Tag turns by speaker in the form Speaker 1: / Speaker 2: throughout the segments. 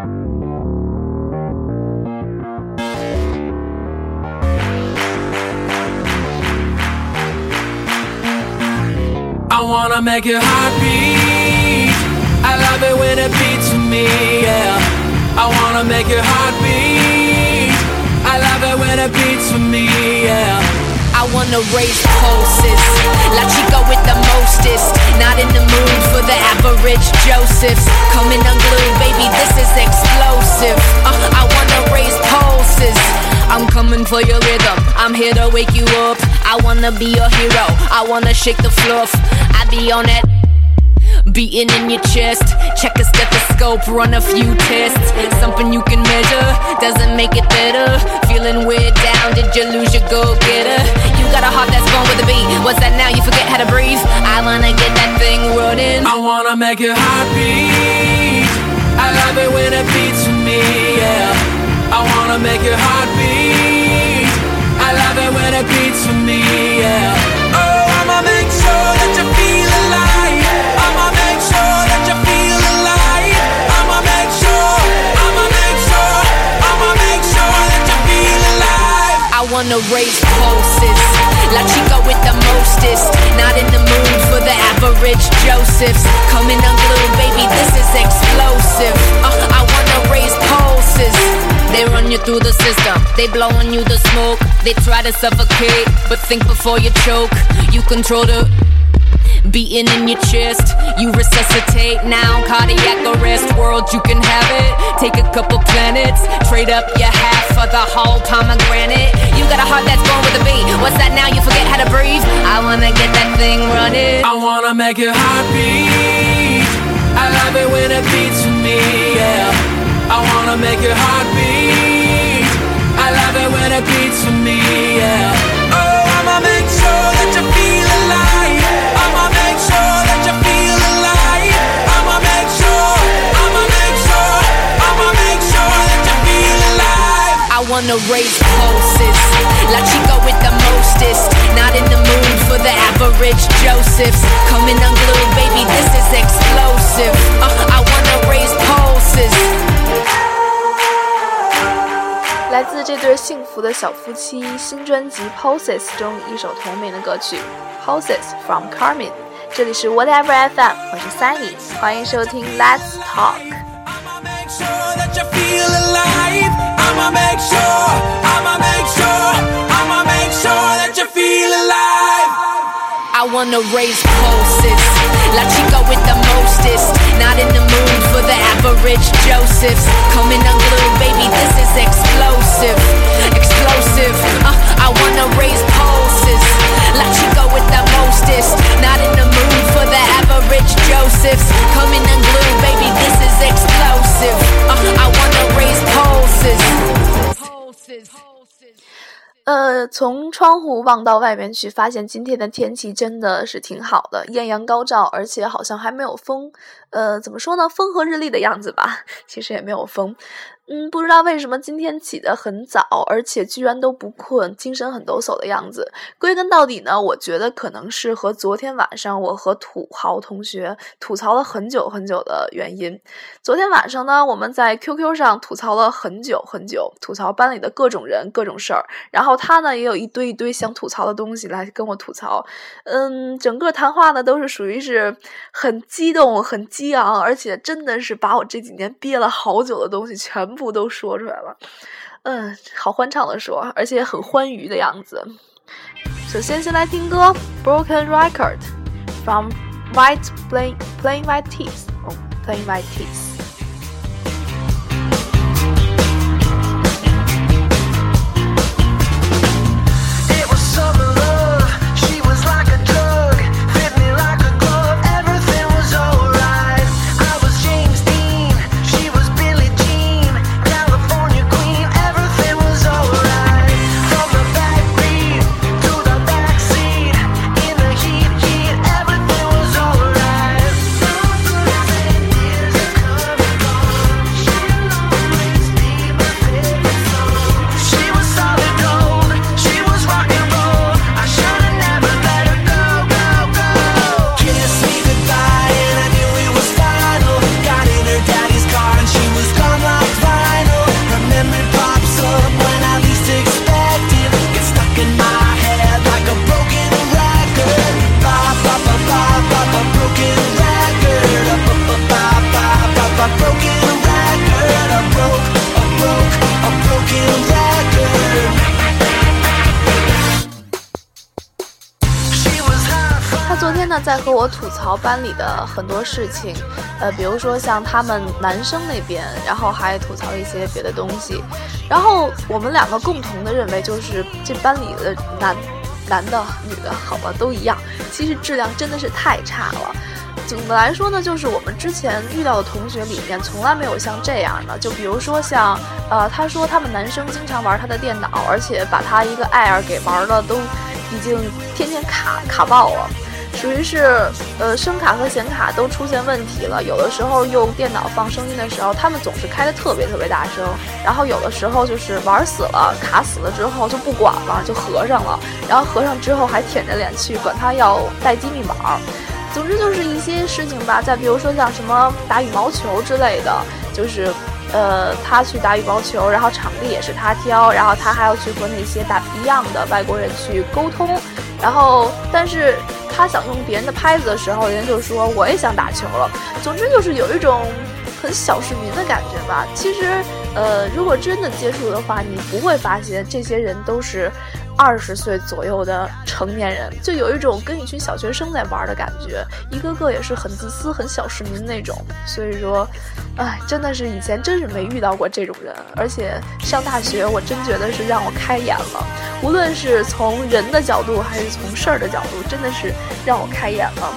Speaker 1: I wanna make your heart beat. I love it when it beats for me, yeah. I wanna make your heart beat. I love it when it beats for me, yeah.
Speaker 2: I wanna raise pulses. La chica with the mostest. Not in the mood for the average Josephs. Coming unglued, baby, this is explosive. Uh, I wanna raise pulses. I'm coming for your rhythm. I'm here to wake you up. I wanna be your hero. I wanna shake the fluff. I be on that. Beating in your chest, check a stethoscope, run a few tests. Something you can measure doesn't make it better. Feeling weird down, did you lose your go getter? You got a heart that's born with a beat. What's that now? You forget how to breathe. I wanna get that thing running.
Speaker 1: I wanna make your heart beat. I love it when it beats for me, yeah. I wanna make your heart beat. I love it when it beats for me, yeah.
Speaker 2: Wanna raise pulses. La chica with the mostest. Not in the mood for the average Josephs. Coming unglued, baby, this is explosive. Uh, I wanna raise pulses. They run you through the system, they blowing you the smoke. They try to suffocate, but think before you choke. You control the beating in your chest. You resuscitate now, cardiac arrest. World, you can have it. Take a couple planets, trade up your half for the whole pomegranate. You got a heart that's born with a beat. What's that now? You forget how to breathe. I wanna get that thing running.
Speaker 1: I wanna make your heart beat. I love it when it beats for me, yeah. I wanna make your heart beat. I love it when it beats for me, yeah. Oh, I'ma make sure that you
Speaker 2: wanna raise pulses. La chica with the mostest. Not in the mood for the average Josephs. Coming unglued, baby, this is explosive. Uh, I wanna raise pulses.
Speaker 3: 来自这对幸福的小夫妻新专辑《Pulses》中一首同名的歌曲《Pulses from Carmen》。这里是 Whatever FM，我是 Sunny，欢迎收听 Let's Talk。
Speaker 1: I'ma make sure I'ma make sure, I'ma make sure that you feel alive.
Speaker 2: I wanna raise pulses. La chica with the mostest. Not in the mood for the average Josephs. Coming unglued, baby, this is explosive. Explosive. Uh, I wanna raise pulses. La chica with the mostest. Not in the mood for the average Josephs. Coming unglued, baby, this is explosive. Uh, I wanna raise pulses. Pulses.
Speaker 3: 呃，从窗户望到外面去，发现今天的天气真的是挺好的，艳阳高照，而且好像还没有风。呃，怎么说呢？风和日丽的样子吧。其实也没有风。嗯，不知道为什么今天起得很早，而且居然都不困，精神很抖擞的样子。归根到底呢，我觉得可能是和昨天晚上我和土豪同学吐槽了很久很久的原因。昨天晚上呢，我们在 QQ 上吐槽了很久很久，吐槽班里的各种人、各种事儿。然后他呢，也有一堆一堆想吐槽的东西来跟我吐槽。嗯，整个谈话呢都是属于是很激动、很激昂，而且真的是把我这几年憋了好久的东西全部不都说出来了。嗯，好欢畅的说，而且很欢愉的样子。首先，先来听歌《Broken Record》from White Plain Plain White Teeth，哦，Playing White Teeth。班里的很多事情，呃，比如说像他们男生那边，然后还吐槽一些别的东西，然后我们两个共同的认为就是这班里的男男的、女的，好吧，都一样，其实质量真的是太差了。总的来说呢，就是我们之前遇到的同学里面，从来没有像这样的。就比如说像，呃，他说他们男生经常玩他的电脑，而且把他一个 Air 给玩的都已经天天卡卡爆了，属于是呃声卡和显卡都出现问题了。有的时候用电脑放声音的时候，他们总是开的特别特别大声，然后有的时候就是玩死了卡死了之后就不管了，就合上了，然后合上之后还舔着脸去管他要待机密码。总之就是一些事情吧，再比如说像什么打羽毛球之类的，就是，呃，他去打羽毛球，然后场地也是他挑，然后他还要去和那些打一样的外国人去沟通，然后但是他想用别人的拍子的时候，人家就说我也想打球了。总之就是有一种很小市民的感觉吧。其实，呃，如果真的接触的话，你不会发现这些人都是。二十岁左右的成年人，就有一种跟一群小学生在玩的感觉，一个个也是很自私、很小市民那种。所以说，哎，真的是以前真是没遇到过这种人，而且上大学我真觉得是让我开眼了，无论是从人的角度还是从事儿的角度，真的是让我开眼了。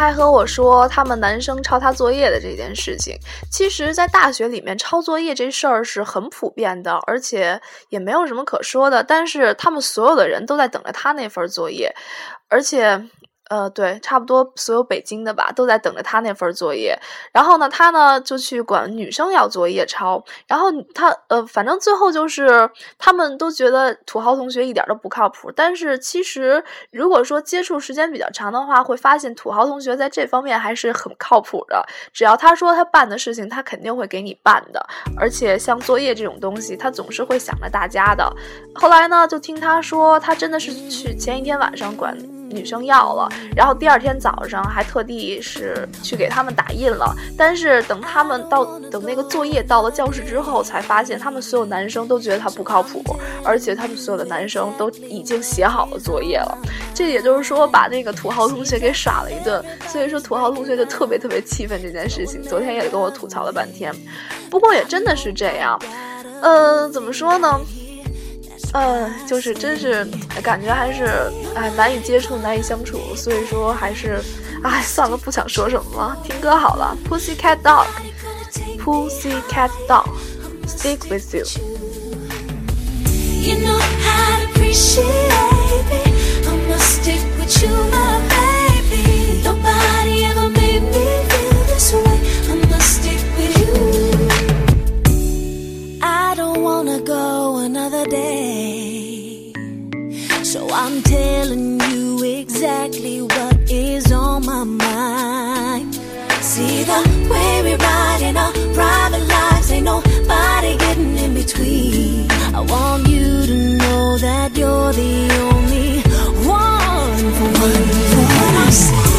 Speaker 3: 还和我说，他们男生抄他作业的这件事情，其实，在大学里面抄作业这事儿是很普遍的，而且也没有什么可说的。但是他们所有的人都在等着他那份作业，而且。呃，对，差不多所有北京的吧，都在等着他那份作业。然后呢，他呢就去管女生要作业抄。然后他呃，反正最后就是他们都觉得土豪同学一点都不靠谱。但是其实如果说接触时间比较长的话，会发现土豪同学在这方面还是很靠谱的。只要他说他办的事情，他肯定会给你办的。而且像作业这种东西，他总是会想着大家的。后来呢，就听他说，他真的是去前一天晚上管。女生要了，然后第二天早上还特地是去给他们打印了。但是等他们到等那个作业到了教室之后，才发现他们所有男生都觉得他不靠谱，而且他们所有的男生都已经写好了作业了。这也就是说，把那个土豪同学给耍了一顿。所以说，土豪同学就特别特别气愤这件事情。昨天也跟我吐槽了半天。不过也真的是这样，呃，怎么说呢？呃，就是真是感觉还是哎难以接触，难以相处，所以说还是哎算了，不想说什么了，听歌好了。Pussycat Dog，Pussycat Dog，Stick with you。
Speaker 4: You know how to appreciate me. I must stick with you, my I'm telling you exactly what is on my mind. See the way we ride in our private lives, ain't nobody getting in between. I want you to know that you're the only one for me. When I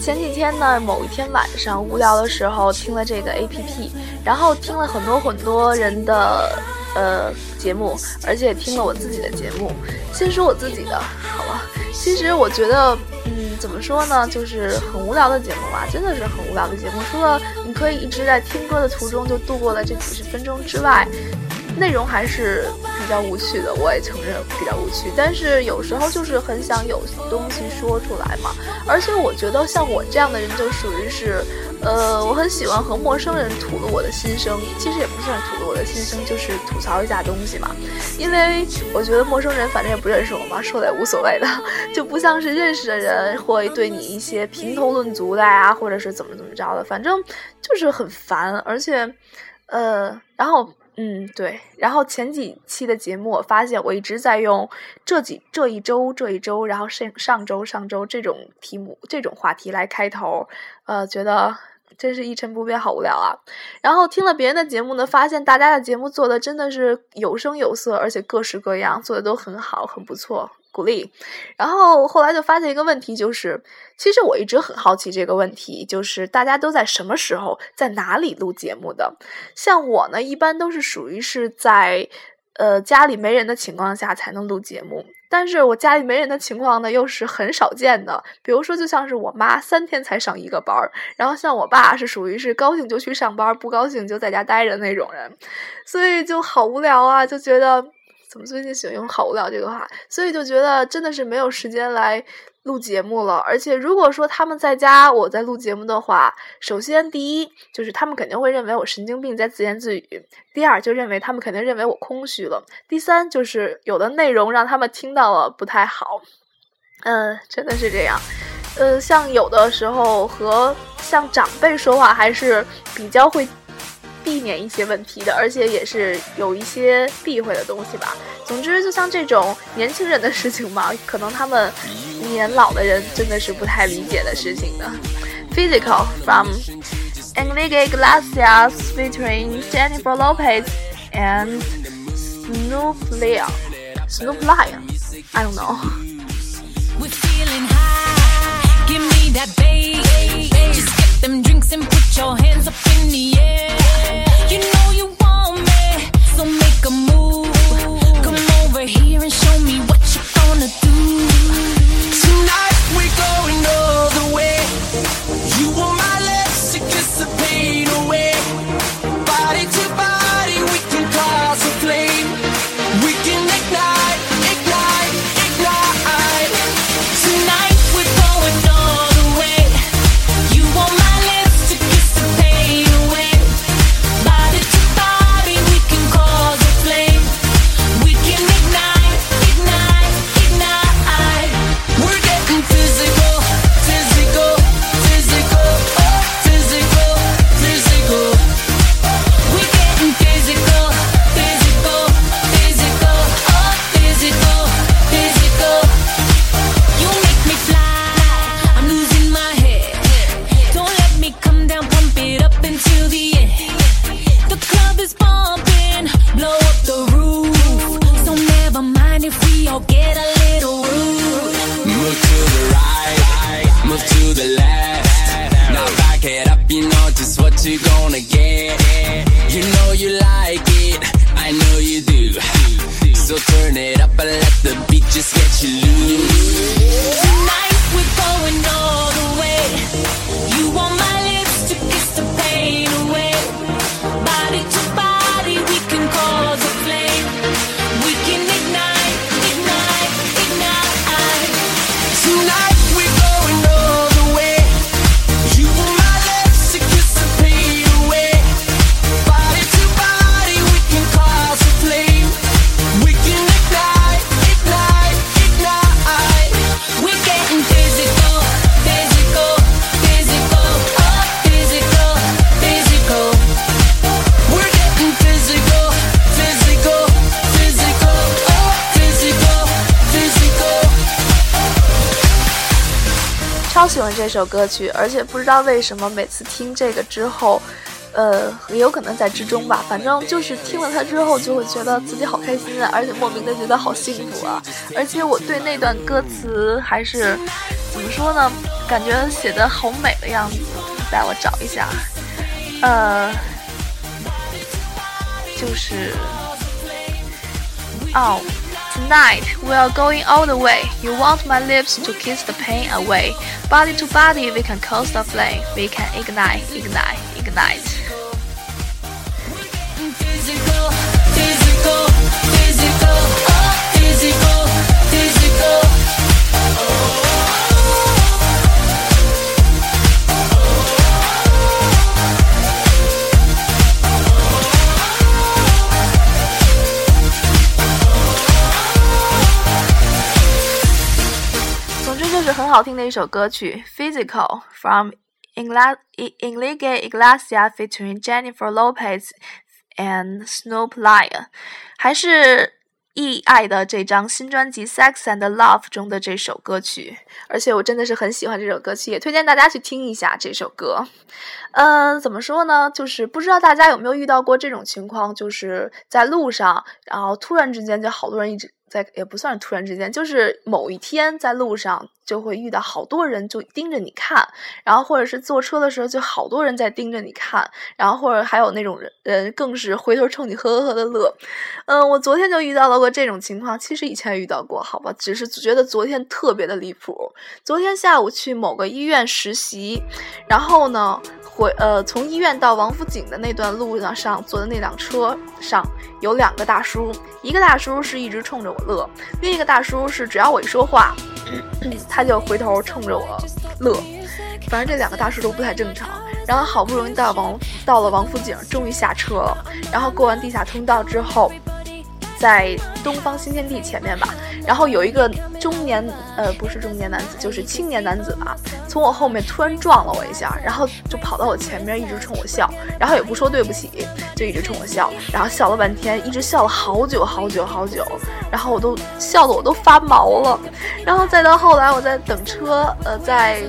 Speaker 3: 前几天呢，某一天晚上无聊的时候，听了这个 APP，然后听了很多很多人的。呃节目，而且听了我自己的节目。先说我自己的，好吧，其实我觉得，嗯，怎么说呢，就是很无聊的节目吧，真的是很无聊的节目。除了你可以一直在听歌的途中就度过了这几十分钟之外，内容还是比较无趣的，我也承认比较无趣。但是有时候就是很想有东西说出来嘛，而且我觉得像我这样的人就属于是，呃，我很喜欢和陌生人吐露我的心声。其实也不算吐露我的心声，就是吐槽一下东西嘛。因为我觉得陌生人反正也不认识我嘛，说的也无所谓的，就不像是认识的人会对你一些评头论足的呀，或者是怎么怎么着的，反正就是很烦，而且，呃，然后。嗯，对。然后前几期的节目，我发现我一直在用这几这一周这一周，然后上上周上周这种题目这种话题来开头，呃，觉得真是一成不变，好无聊啊。然后听了别人的节目呢，发现大家的节目做的真的是有声有色，而且各式各样，做的都很好，很不错。鼓励，然后后来就发现一个问题，就是其实我一直很好奇这个问题，就是大家都在什么时候在哪里录节目的？像我呢，一般都是属于是在呃家里没人的情况下才能录节目，但是我家里没人的情况呢，又是很少见的。比如说，就像是我妈三天才上一个班儿，然后像我爸是属于是高兴就去上班，不高兴就在家待着那种人，所以就好无聊啊，就觉得。怎么最近喜欢用“好无聊”这个话？所以就觉得真的是没有时间来录节目了。而且如果说他们在家，我在录节目的话，首先第一就是他们肯定会认为我神经病在自言自语；第二就认为他们肯定认为我空虚了；第三就是有的内容让他们听到了不太好。嗯，真的是这样。呃，像有的时候和像长辈说话还是比较会。避免一些问题的，而且也是有一些避讳的东西吧。总之，就像这种年轻人的事情嘛，可能他们年老的人真的是不太理解的事情的。Physical from Enrique Iglesias featuring Jennifer Lopez and Snoop Lion. Snoop Lion? I don't know.
Speaker 1: Them drinks and put your hands up in the air. You know you want me, so make a move. Come over here and show me what you're gonna do.
Speaker 3: 这首歌曲，而且不知道为什么每次听这个之后，呃，也有可能在之中吧，反正就是听了它之后，就会觉得自己好开心啊，而且莫名的觉得好幸福啊。而且我对那段歌词还是怎么说呢？感觉写的好美的样子。带我找一下，呃，就是哦。Tonight we are going all the way. You want my lips to kiss the pain away. Body to body, we can cause the flame. We can ignite, ignite, ignite.
Speaker 1: Physical, physical, physical, oh, physical, physical.
Speaker 3: “好听的一首歌曲，Physical from Ingla- Enrique Iglesias featuring Jennifer Lopez and Snoop Lion，还是易爱的这张新专辑《Sex and Love》中的这首歌曲，而且我真的是很喜欢这首歌曲，也推荐大家去听一下这首歌。嗯，怎么说呢？就是不知道大家有没有遇到过这种情况，就是在路上，然后突然之间就好多人一直在，也不算是突然之间，就是某一天在路上就会遇到好多人就盯着你看，然后或者是坐车的时候就好多人在盯着你看，然后或者还有那种人人更是回头冲你呵呵呵的乐。嗯，我昨天就遇到了过这种情况，其实以前遇到过，好吧，只是觉得昨天特别的离谱。昨天下午去某个医院实习，然后呢。回呃，从医院到王府井的那段路上上坐的那辆车上有两个大叔，一个大叔是一直冲着我乐，另一个大叔是只要我一说话，他就回头冲着我乐。反正这两个大叔都不太正常。然后好不容易到王到了王府井，终于下车了。然后过完地下通道之后。在东方新天地前面吧，然后有一个中年，呃，不是中年男子，就是青年男子吧，从我后面突然撞了我一下，然后就跑到我前面，一直冲我笑，然后也不说对不起，就一直冲我笑，然后笑了半天，一直笑了好久好久好久，然后我都笑得我都发毛了，然后再到后来我在等车，呃，在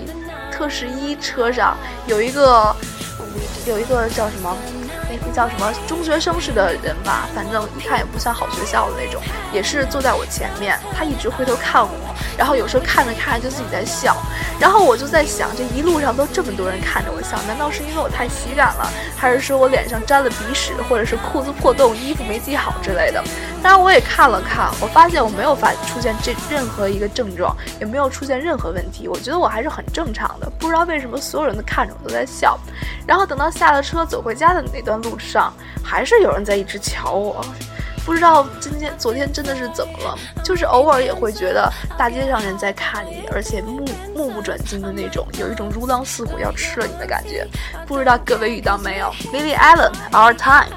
Speaker 3: 特十一车上有一个有一个叫什么？那叫什么中学生式的人吧，反正一看也不像好学校的那种，也是坐在我前面，他一直回头看我，然后有时候看着看着就自己在笑，然后我就在想，这一路上都这么多人看着我笑，难道是因为我太喜感了，还是说我脸上沾了鼻屎，或者是裤子破洞、衣服没系好之类的？当然我也看了看，我发现我没有发出现这任何一个症状，也没有出现任何问题，我觉得我还是很正常的，不知道为什么所有人都看着我都在笑，然后等到下了车走回家的那段。路上还是有人在一直瞧我，不知道今天、昨天真的是怎么了？就是偶尔也会觉得大街上人在看你，而且目目不转睛的那种，有一种如狼似虎要吃了你的感觉。不知道各位遇到没有？Lily Allen，Our Time。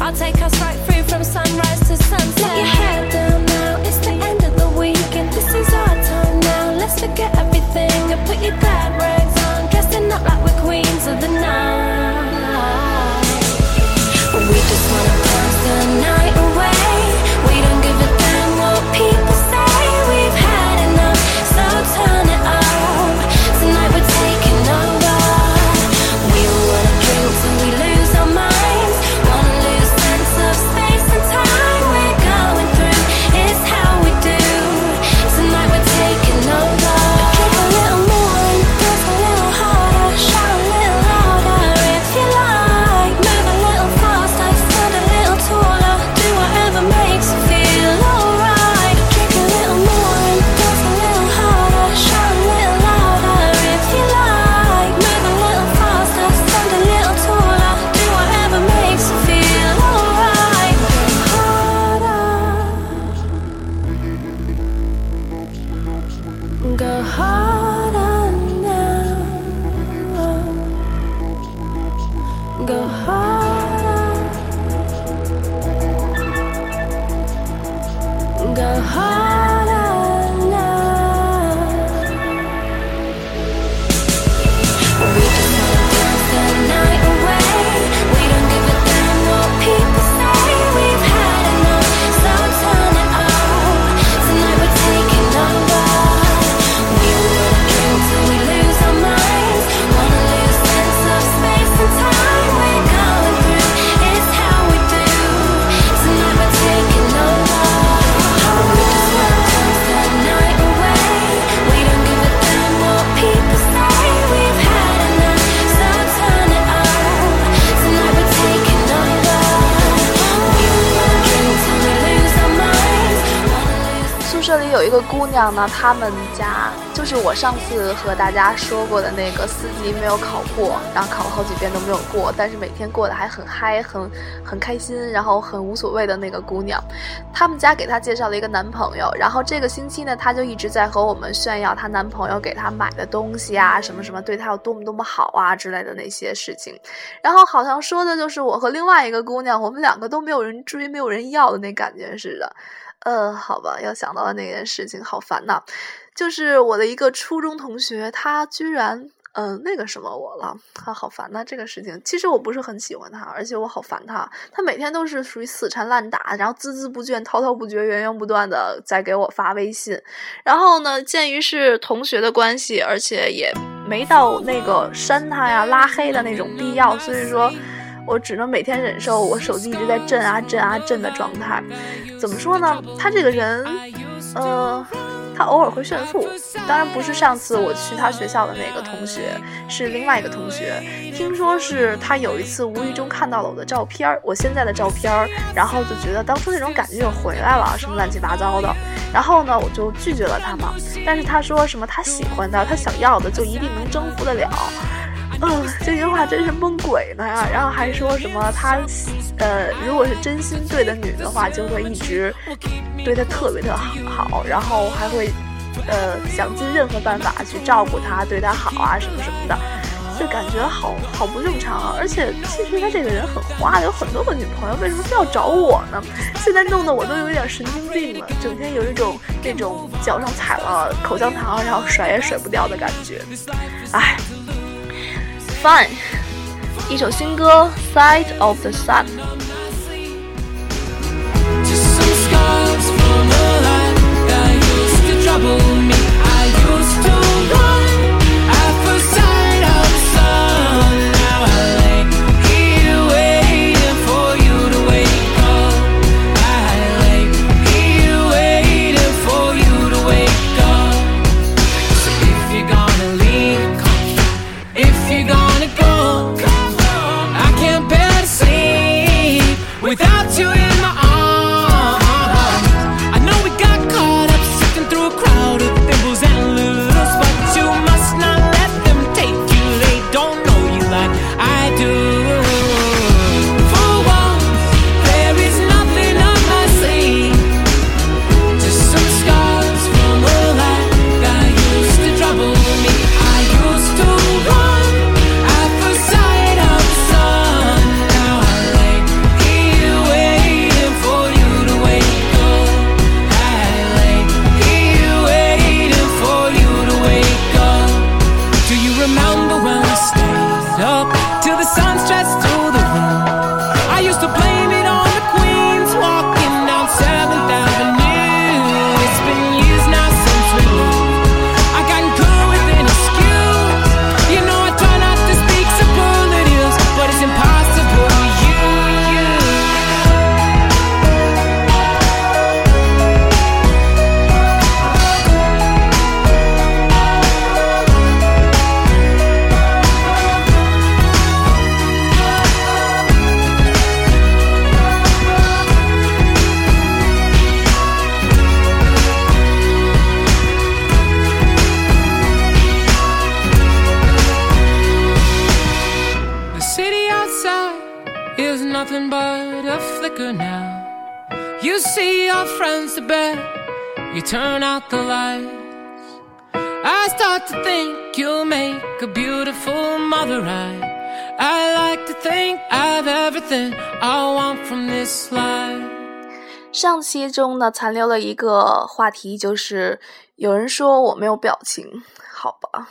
Speaker 5: I'll take us right through from sunrise to sunset. Let your head down now, it's the end the weekend. This is our time now. Let's forget everything and put your glad rags on, dressing up like we're queens of the night.
Speaker 3: 一个姑娘呢，他们家就是我上次和大家说过的那个四级没有考过，然后考了好几遍都没有过，但是每天过得还很嗨，很很开心，然后很无所谓的那个姑娘，他们家给她介绍了一个男朋友，然后这个星期呢，她就一直在和我们炫耀她男朋友给她买的东西啊，什么什么对她有多么多么好啊之类的那些事情，然后好像说的就是我和另外一个姑娘，我们两个都没有人追，没有人要的那感觉似的。呃，好吧，要想到了那件事情，好烦呐。就是我的一个初中同学，他居然嗯、那个什么我了，他好烦呐。这个事情其实我不是很喜欢他，而且我好烦他。他每天都是属于死缠烂打，然后孜孜不倦、滔滔不绝、源源不断的在给我发微信。然后呢，鉴于是同学的关系，而且也没到那个删他呀、拉黑的那种必要，所以说。我只能每天忍受我手机一直在震啊震啊震的状态。怎么说呢？他这个人，呃，他偶尔会炫富。当然不是上次我去他学校的那个同学，是另外一个同学。听说是他有一次无意中看到了我的照片，我现在的照片，然后就觉得当初那种感觉又回来了，什么乱七八糟的。然后呢，我就拒绝了他嘛。但是他说什么他喜欢的，他想要的就一定能征服得了。嗯，这句话真是蒙鬼呢呀！然后还说什么他，呃，如果是真心对的女的话，就会一直对她特别特好，然后还会，呃，想尽任何办法去照顾她，对她好啊，什么什么的。就感觉好好不正常啊！而且其实他这个人很花，有很多个女朋友，为什么非要找我呢？现在弄得我都有点神经病了，整天有一种那种脚上踩了口香糖，然后甩也甩不掉的感觉。唉。Fine，一首新歌《Side of the Sun》。 上期中呢，残留了一个话题，就是有人说我没有表情，好吧，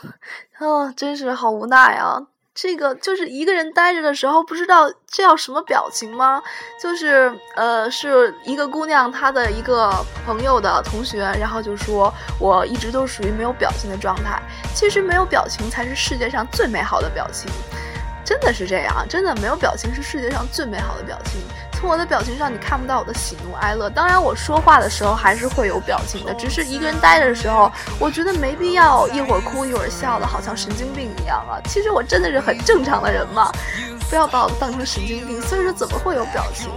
Speaker 3: 啊，真是好无奈啊。这个就是一个人待着的时候，不知道这叫什么表情吗？就是呃，是一个姑娘她的一个朋友的同学，然后就说我一直都属于没有表情的状态。其实没有表情才是世界上最美好的表情，真的是这样，真的没有表情是世界上最美好的表情。从我的表情上，你看不到我的喜怒哀乐。当然，我说话的时候还是会有表情的，只是一个人待着的时候，我觉得没必要一会儿哭一会儿笑的，好像神经病一样啊。其实我真的是很正常的人嘛，不要把我当成神经病。所以说，怎么会有表情？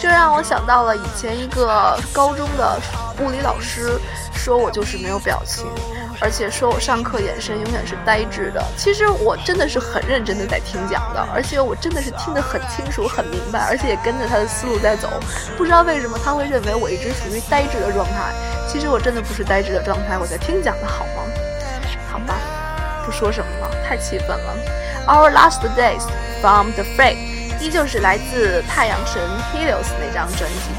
Speaker 3: 这让我想到了以前一个高中的物理老师，说我就是没有表情，而且说我上课眼神永远是呆滞的。其实我真的是很认真的在听讲的，而且我真的是听得很清楚、很明白，而且也跟着他的思路在走。不知道为什么他会认为我一直属于呆滞的状态，其实我真的不是呆滞的状态，我在听讲的好吗？好吧，不说什么了，太气愤了。Our Last Days from the Fray，依旧是来自太阳神 Helios 那张专辑。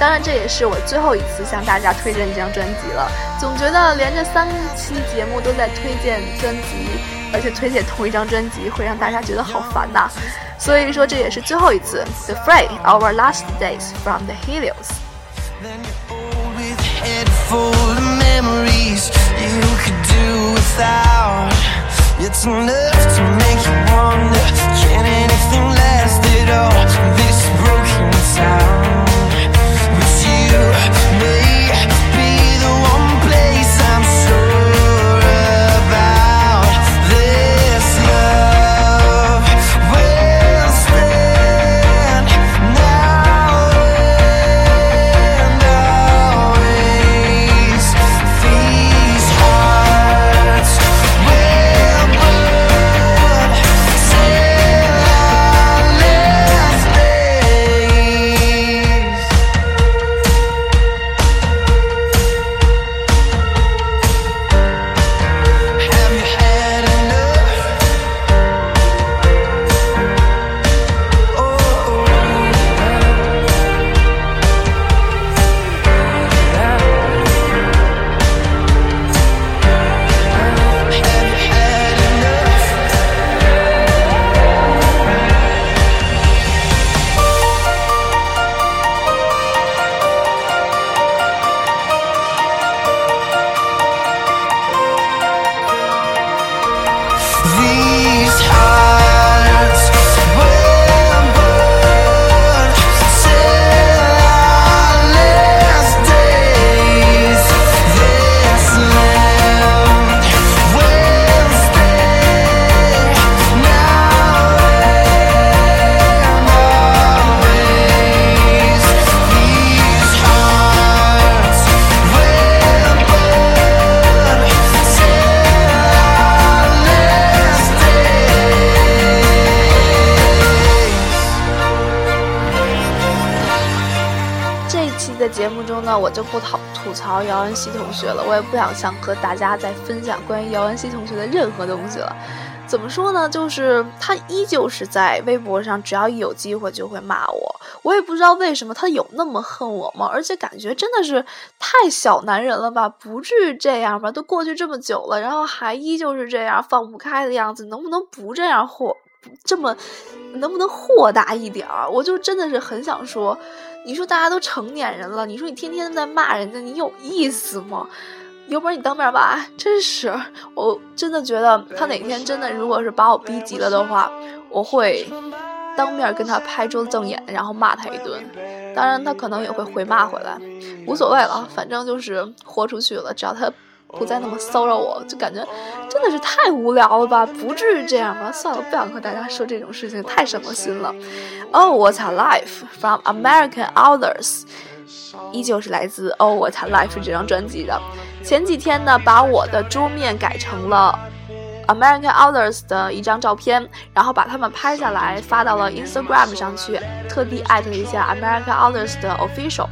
Speaker 3: 当然，这也是我最后一次向大家推荐这张专辑了。总觉得连着三期节目都在推荐专辑，而且推荐同一张专辑，会让大家觉得好烦呐。所以说，这也是最后一次。The Fray, Our Last Days from the Helios。
Speaker 6: With. It's enough to make you wonder can anything last at all? This broken town, but you
Speaker 3: 不讨吐槽姚恩熙同学了，我也不想想和大家再分享关于姚恩熙同学的任何东西了。怎么说呢？就是他依旧是在微博上，只要一有机会就会骂我。我也不知道为什么他有那么恨我吗？而且感觉真的是太小男人了吧？不至于这样吧？都过去这么久了，然后还依旧是这样放不开的样子，能不能不这样豁这么，能不能豁达一点儿？我就真的是很想说，你说大家都成年人了，你说你天天在骂人家，你有意思吗？有本事你当面骂，真是！我真的觉得他哪天真的如果是把我逼急了的话，我会当面跟他拍桌子瞪眼，然后骂他一顿。当然，他可能也会回骂回来，无所谓了，反正就是豁出去了。只要他不再那么骚扰我，就感觉真的是太无聊了吧？不至于这样吧？算了，不想和大家说这种事情，太伤了心了。Oh, What a Life from American Authors，依旧是来自 Oh What a Life 这张专辑的。前几天呢，把我的桌面改成了 American Authors 的一张照片，然后把它们拍下来发到了 Instagram 上去，特地艾特了一下 American Authors 的 official。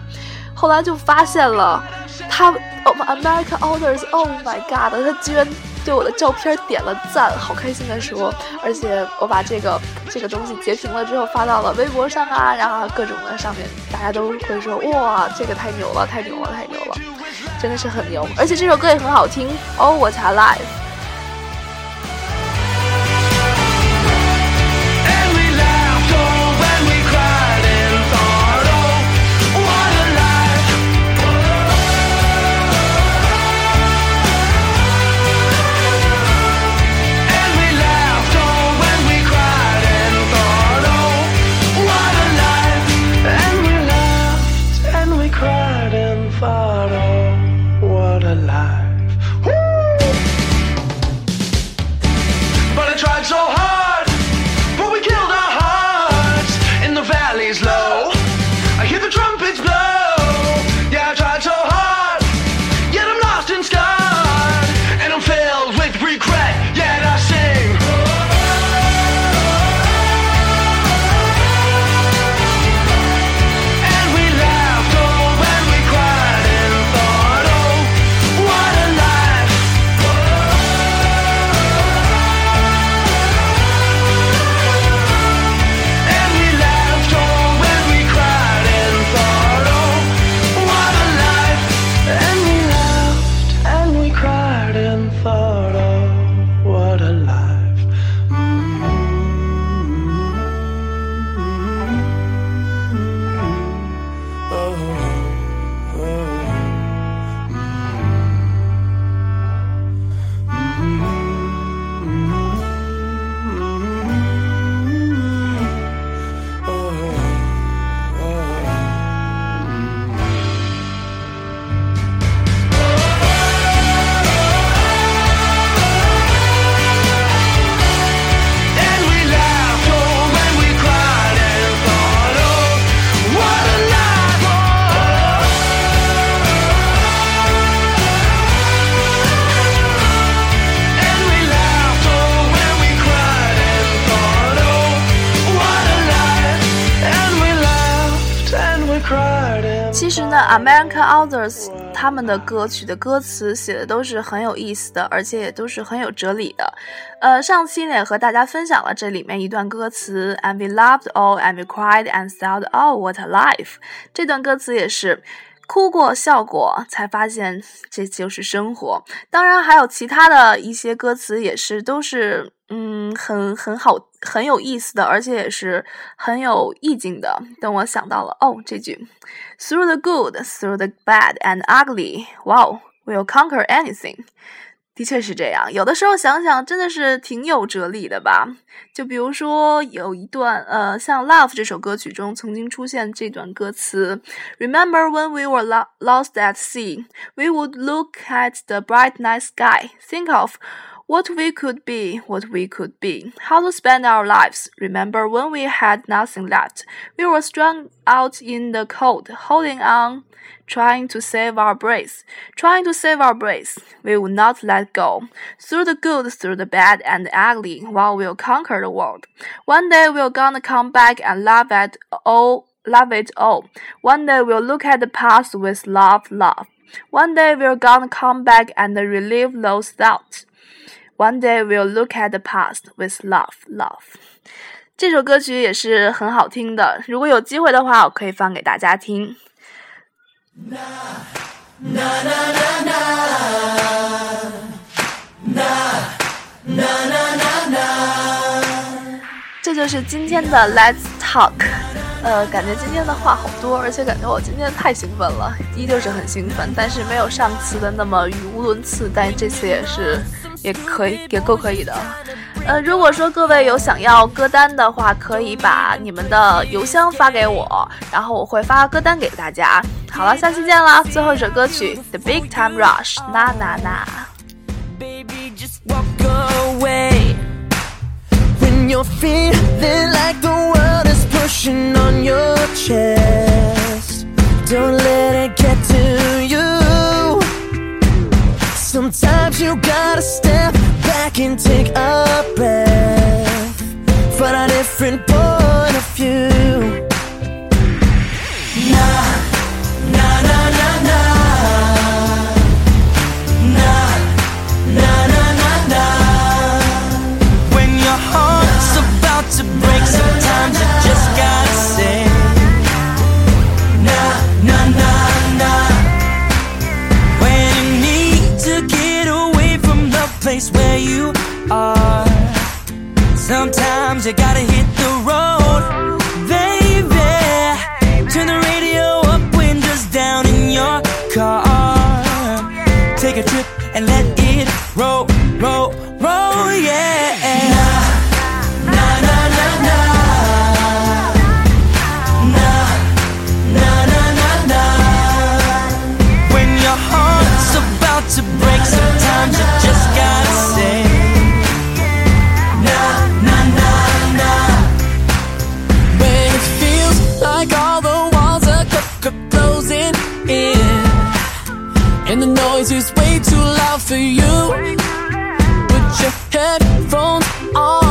Speaker 3: 后来就发现了他我们 American Authors，Oh my God，他居然对我的照片点了赞，好开心的说。而且我把这个这个东西截屏了之后发到了微博上啊，然后各种的上面，大家都会说哇，这个太牛了，太牛了，太牛了，真的是很牛。而且这首歌也很好听，Oh What a Life。呢，American Authors 他们的歌曲的歌词写的都是很有意思的，而且也都是很有哲理的。呃，上期呢也和大家分享了这里面一段歌词，And we loved all, and we cried and thought, oh, what a life。这段歌词也是。哭过笑过，才发现这就是生活。当然，还有其他的一些歌词，也是都是嗯，很很好，很有意思的，而且也是很有意境的。等我想到了哦，这句，Through the good, through the bad and ugly, wow, we'll conquer anything。的确是这样，有的时候想想真的是挺有哲理的吧。就比如说有一段，呃，像《Love》这首歌曲中曾经出现这段歌词：Remember when we were lo lost at sea, we would look at the bright night sky, think of what we could be, what we could be, how to spend our lives. Remember when we had nothing left, we were strung out in the cold, holding on trying to save our breath, trying to save our breath. We will not let go. Through the good, through the bad and the ugly, while we'll conquer the world. One day we're gonna come back and laugh at all, love it all. One day we'll look at the past with love, love. One day we're gonna come back and relive those thoughts. One day we'll look at the past with love, love. 这首歌曲也是很好听的，如果有机会的话，我可以放给大家听。这就是今天的 Let's Talk。呃，感觉今天的话好多，而且感觉我今天太兴奋了，依旧是很兴奋，但是没有上次的那么语无伦次，但这次也是也可以，也够可以的。呃，如果说各位有想要歌单的话，可以把你们的邮箱发给我，然后我会发歌单给大家。好了，下期见啦！最后一首歌曲《The Big Time Rush》，那那那。
Speaker 6: Don't let it get to you. Sometimes you gotta step back and take a breath, find a different point of view. Are, sometimes you gotta hit the road, baby. Turn the radio up, windows down in your car. Take a trip and let in. And the noise is way too loud for you. Put your headphones on